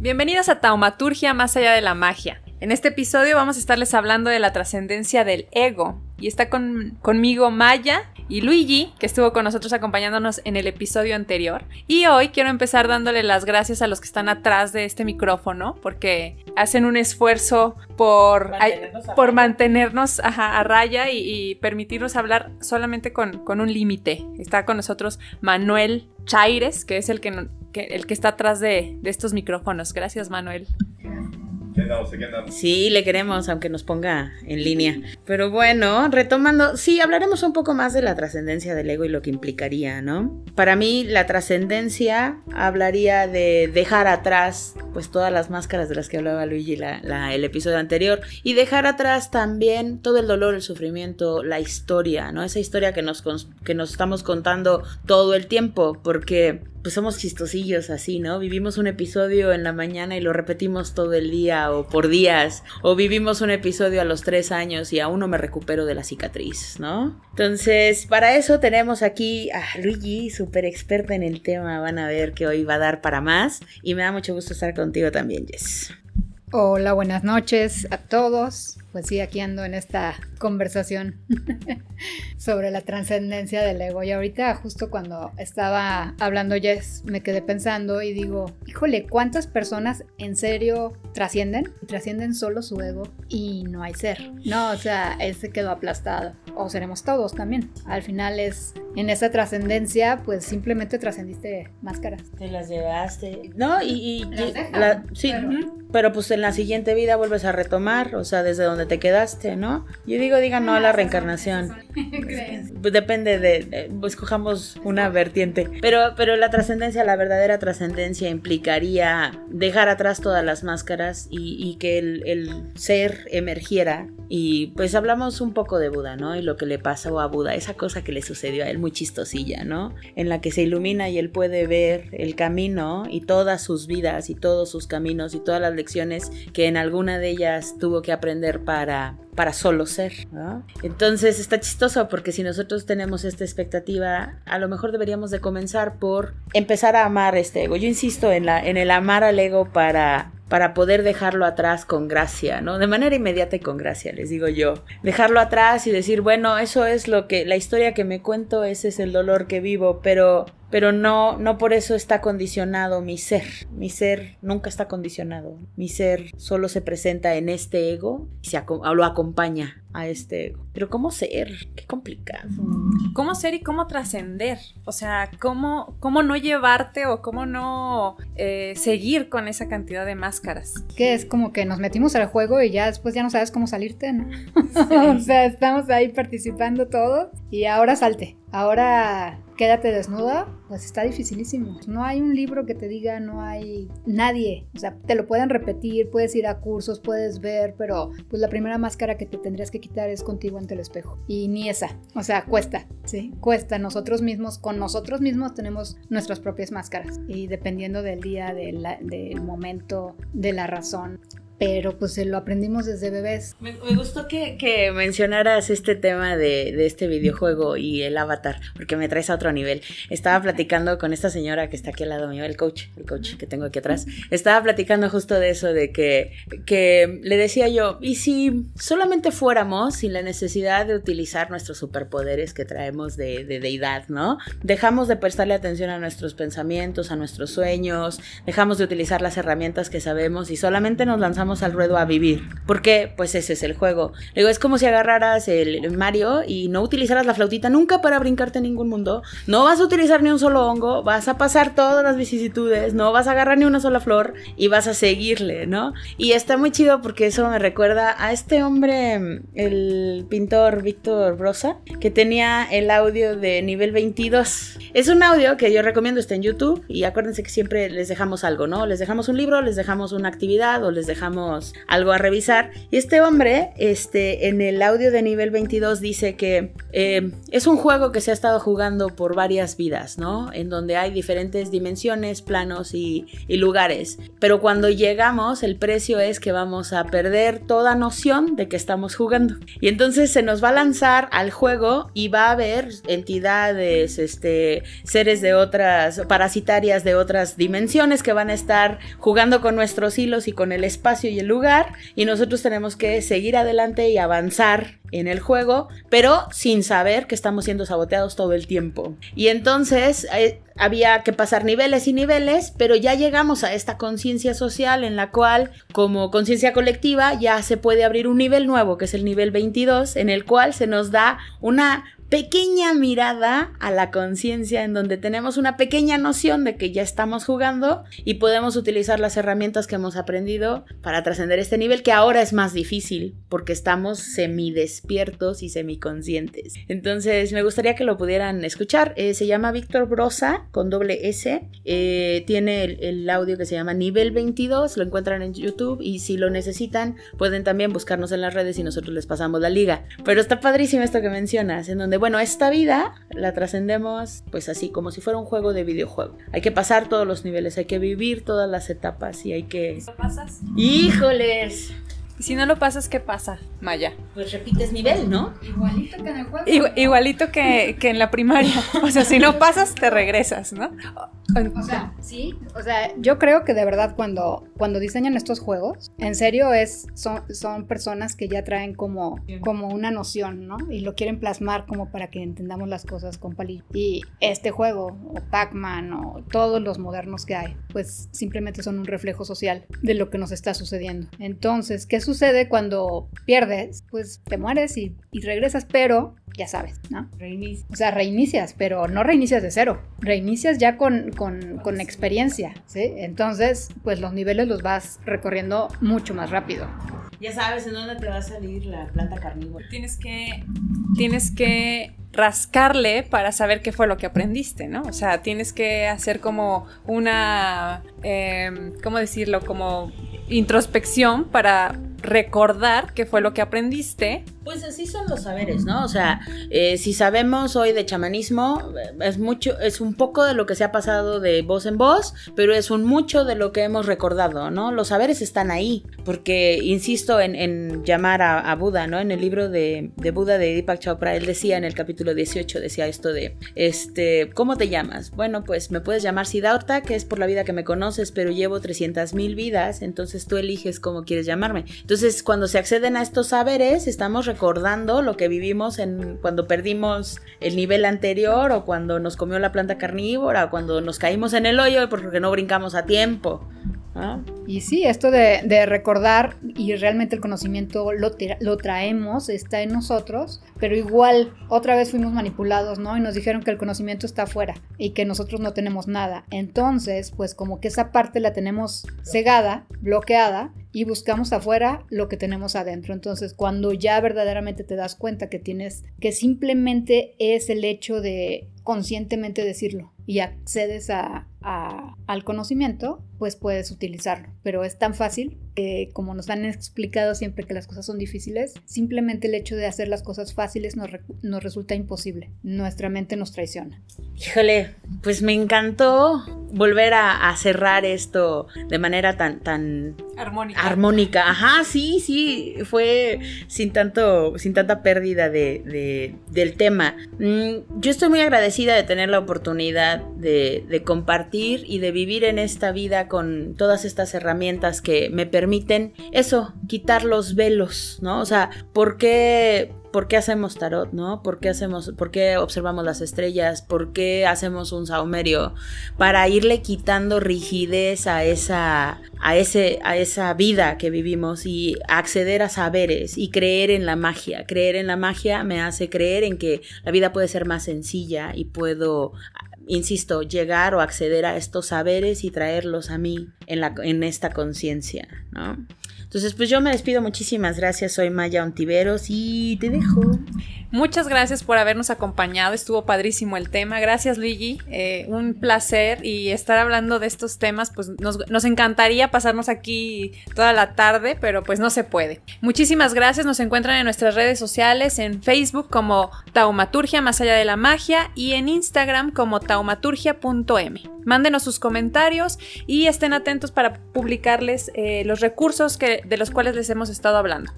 Bienvenidos a Taumaturgia más allá de la magia. En este episodio vamos a estarles hablando de la trascendencia del ego. Y está conmigo Maya y Luigi, que estuvo con nosotros acompañándonos en el episodio anterior. Y hoy quiero empezar dándole las gracias a los que están atrás de este micrófono, porque hacen un esfuerzo por mantenernos, a, por mantenernos a raya y, permitirnos hablar solamente con, un límite. Está con nosotros Manuel Chaires, que es el que, el que está atrás de, de estos micrófonos. Gracias, Manuel. Sí, le queremos, aunque nos ponga en línea. Pero bueno, retomando, sí, hablaremos un poco más de la trascendencia del ego y lo que implicaría, ¿no? Para mí, la trascendencia hablaría de dejar atrás, pues, todas las máscaras de las que hablaba Luigi la, el episodio anterior y dejar atrás también todo el dolor, el sufrimiento, la historia, ¿no? Esa historia que nos, que nos estamos contando todo el tiempo, porque pues somos chistosillos así, ¿no? Vivimos un episodio en la mañana y lo repetimos todo el día o por días, o vivimos un episodio a los tres años y aún no me recupero de la cicatriz, ¿no? Entonces, para eso tenemos aquí a Luigi, súper experta en el tema, van a ver que hoy va a dar para más y me da mucho gusto estar contigo también, Jess. Hola, buenas noches a todos. Pues sí, aquí ando en esta conversación sobre la trascendencia del ego. Y ahorita, justo cuando estaba hablando Jess, me quedé pensando y digo, híjole, ¿cuántas personas en serio trascienden? Trascienden solo su ego y no hay ser. No, o sea, él se quedó aplastado. O seremos todos también. Al final es, en esa trascendencia, pues simplemente trascendiste máscaras. Te las llevaste. No, y... sí, pero... pues en la siguiente vida vuelves a retomar, o sea, desde donde te quedaste, ¿no? Yo digo, digan no a la reencarnación. Pues depende de, pues escojamos una vertiente. Pero, pero la trascendencia, la verdadera trascendencia implicaría dejar atrás todas las máscaras y, que el, el, ser emergiera. Y pues hablamos un poco de Buda, ¿no? Y lo que le pasó a Buda, esa cosa que le sucedió a él muy chistosilla, ¿no? En la que se ilumina y él puede ver el camino y todas sus vidas y todos sus caminos y todas las lecciones que en alguna de ellas tuvo que aprender para para solo ser. Entonces está chistoso porque si nosotros tenemos esta expectativa, a lo mejor deberíamos de comenzar por empezar a amar este ego. Yo insisto en, la, en el amar al ego para, para poder dejarlo atrás con gracia, ¿no? De manera inmediata y con gracia, les digo yo. Dejarlo atrás y decir, bueno, eso es lo que, la historia que me cuento, ese es el dolor que vivo, pero pero no, no por eso está condicionado mi ser. Mi ser nunca está condicionado. Mi ser solo se presenta en este ego y se lo acompaña a este ego. Pero ¿cómo ser? Qué complicado. ¿Cómo ser y cómo trascender? O sea, ¿cómo, ¿cómo no llevarte o cómo no eh, seguir con esa cantidad de máscaras? Que es como que nos metimos al juego y ya después ya no sabes cómo salirte, ¿no? o sea, estamos ahí participando todos y ahora salte. Ahora quédate desnuda, pues está dificilísimo. No hay un libro que te diga, no hay nadie. O sea, te lo pueden repetir, puedes ir a cursos, puedes ver, pero pues la primera máscara que te tendrías que quitar es contigo ante el espejo. Y ni esa. O sea, cuesta, ¿sí? Cuesta. Nosotros mismos, con nosotros mismos tenemos nuestras propias máscaras. Y dependiendo del día, del, del momento, de la razón, pero pues lo aprendimos desde bebés. Me, gustó que, que, mencionaras este tema de, de, este videojuego y el avatar, porque me traes a otro nivel. Estaba platicando con esta señora que está aquí al lado mío, el coach, el coach que tengo aquí atrás. Estaba platicando justo de eso, de que, que le decía yo, ¿y si solamente fuéramos sin la necesidad de utilizar nuestros superpoderes que traemos de, de deidad, ¿no? Dejamos de prestarle atención a nuestros pensamientos, a nuestros sueños, dejamos de utilizar las herramientas que sabemos y solamente nos lanzamos al ruedo a vivir. Porque, pues ese es el juego. Digo, es como si agarraras el Mario y no utilizaras la flautita nunca para brincarte en ningún mundo. No vas a utilizar ni un solo hongo, vas a pasar todas las vicisitudes, no vas a agarrar ni una sola flor y vas a seguirle, ¿no? Y está muy chido porque eso me recuerda a este hombre, el pintor Víctor Brosa, que tenía el audio de nivel 22. Es un audio que yo recomiendo, está en YouTube y acuérdense que siempre les dejamos algo, ¿no? Les dejamos un libro, les dejamos una actividad o les dejamos algo a revisar. Y este hombre, este, en el audio de nivel 22 dice que eh, es un juego que se ha estado jugando por varias vidas, ¿no? En donde hay diferentes dimensiones, planos y, y lugares. Pero cuando llegamos, el precio es que vamos a perder toda noción de que estamos jugando. Y entonces se nos va a lanzar al juego y va a haber entidades, este, seres de otras, parasitarias de otras dimensiones que van a estar jugando con nuestros hilos y con el espacio y el lugar. Y nosotros tenemos que seguir adelante y avanzar en el juego, pero sin saber que estamos siendo saboteados todo el tiempo. Y entonces eh, había que pasar niveles y niveles, pero ya llegamos a esta conciencia social en la cual, como conciencia colectiva, ya se puede abrir un nivel nuevo, que es el nivel 22, en el cual se nos da una pequeña mirada a la conciencia en donde tenemos una pequeña noción de que ya estamos jugando y podemos utilizar las herramientas que hemos aprendido para trascender este nivel que ahora es más difícil porque estamos semidespiertos y semiconscientes. Entonces me gustaría que lo pudieran escuchar. Eh, se llama Víctor Brosa con doble S. Eh, tiene el, el audio que se llama Nivel 22. Lo encuentran en YouTube y si lo necesitan pueden también buscarnos en las redes y nosotros les pasamos la liga. Pero está padrísimo esto que mencionas, en donde bueno, esta vida la trascendemos pues así, como si fuera un juego de videojuego. Hay que pasar todos los niveles, hay que vivir todas las etapas y hay que... ¿Lo pasas? ¡Híjoles! Si no lo pasas, ¿qué pasa, Maya? Pues repites nivel, ¿no? Igualito que en el juego. Igu- igualito que, que en la primaria. O sea, si no pasas, te regresas, ¿no? O sea, sí, o sea, yo creo que de verdad cuando, cuando diseñan estos juegos, en serio es, son, son personas que ya traen como, como una noción, ¿no? Y lo quieren plasmar como para que entendamos las cosas con palillo. Y este juego, o Pac-Man, o todos los modernos que hay, pues simplemente son un reflejo social de lo que nos está sucediendo. Entonces, ¿qué sucede cuando pierdes? Pues te mueres y, y regresas, pero ya sabes, ¿no? O sea, reinicias, pero no reinicias de cero. Reinicias ya con, con, con experiencia, ¿sí? Entonces, pues los niveles los vas recorriendo mucho más rápido. Ya sabes en dónde te va a salir la planta carnívora. Tienes que, tienes que rascarle para saber qué fue lo que aprendiste, ¿no? O sea, tienes que hacer como una, eh, ¿cómo decirlo? Como introspección para recordar qué fue lo que aprendiste. Pues así son los saberes, ¿no? O sea, eh, si sabemos hoy de chamanismo, es mucho, es un poco de lo que se ha pasado de voz en voz, pero es un mucho de lo que hemos recordado, ¿no? Los saberes están ahí, porque insisto en, en llamar a, a, Buda, ¿no? En el libro de, de, Buda de Deepak Chopra, él decía en el capítulo 18, decía esto de, este, ¿cómo te llamas? Bueno, pues me puedes llamar Siddhartha, que es por la vida que me conoces, pero llevo 300 mil vidas, entonces tú eliges cómo quieres llamarme. Entonces, cuando se acceden a estos saberes, estamos recordando lo que vivimos en cuando perdimos el nivel anterior o cuando nos comió la planta carnívora o cuando nos caímos en el hoyo porque no brincamos a tiempo. Y sí, esto de, de, recordar y realmente el conocimiento lo, lo, traemos, está en nosotros, pero igual otra vez fuimos manipulados, ¿no? Y nos dijeron que el conocimiento está afuera y que nosotros no tenemos nada. Entonces, pues como que esa parte la tenemos cegada, bloqueada, y buscamos afuera lo que tenemos adentro. Entonces, cuando ya verdaderamente te das cuenta que tienes, que simplemente es el hecho de conscientemente decirlo y accedes a, a, al conocimiento, pues puedes utilizarlo. Pero es tan fácil que, como nos han explicado siempre que las cosas son difíciles, simplemente el hecho de hacer las cosas fáciles nos, re nos resulta imposible. Nuestra mente nos traiciona. Híjole, pues me encantó volver a, a cerrar esto de manera tan, tan armónica. Armónica, ajá, sí, sí, fue sin tanto, sin tanta pérdida de, de, del tema. Mm, yo estoy muy agradecida de tener la oportunidad de, de, y de vivir en esta vida con todas estas herramientas que me permiten eso, quitar los velos, ¿no? O sea, ¿por qué, ¿Por qué hacemos tarot, no? ¿Por qué hacemos, por qué observamos las estrellas? ¿Por qué hacemos un saumerio? Para irle quitando rigidez a esa, a ese, a esa vida que vivimos y acceder a saberes y creer en la magia. Creer en la magia me hace creer en que la vida puede ser más sencilla y puedo insisto, llegar o acceder a estos saberes y traerlos a mí en, la, en esta conciencia, ¿no? Entonces, pues yo me despido, muchísimas gracias, soy Maya Ontiveros y te dejo. Muchas gracias por habernos acompañado, estuvo padrísimo el tema. Gracias Luigi, eh, un placer y estar hablando de estos temas, pues nos, nos encantaría pasarnos aquí toda la tarde, pero pues no se puede. Muchísimas gracias, nos encuentran en nuestras redes sociales, en Facebook como Taumaturgia más allá de la magia y en Instagram como taumaturgia.m. Mándenos sus comentarios y estén atentos para publicarles eh, los recursos que, de los cuales les hemos estado hablando.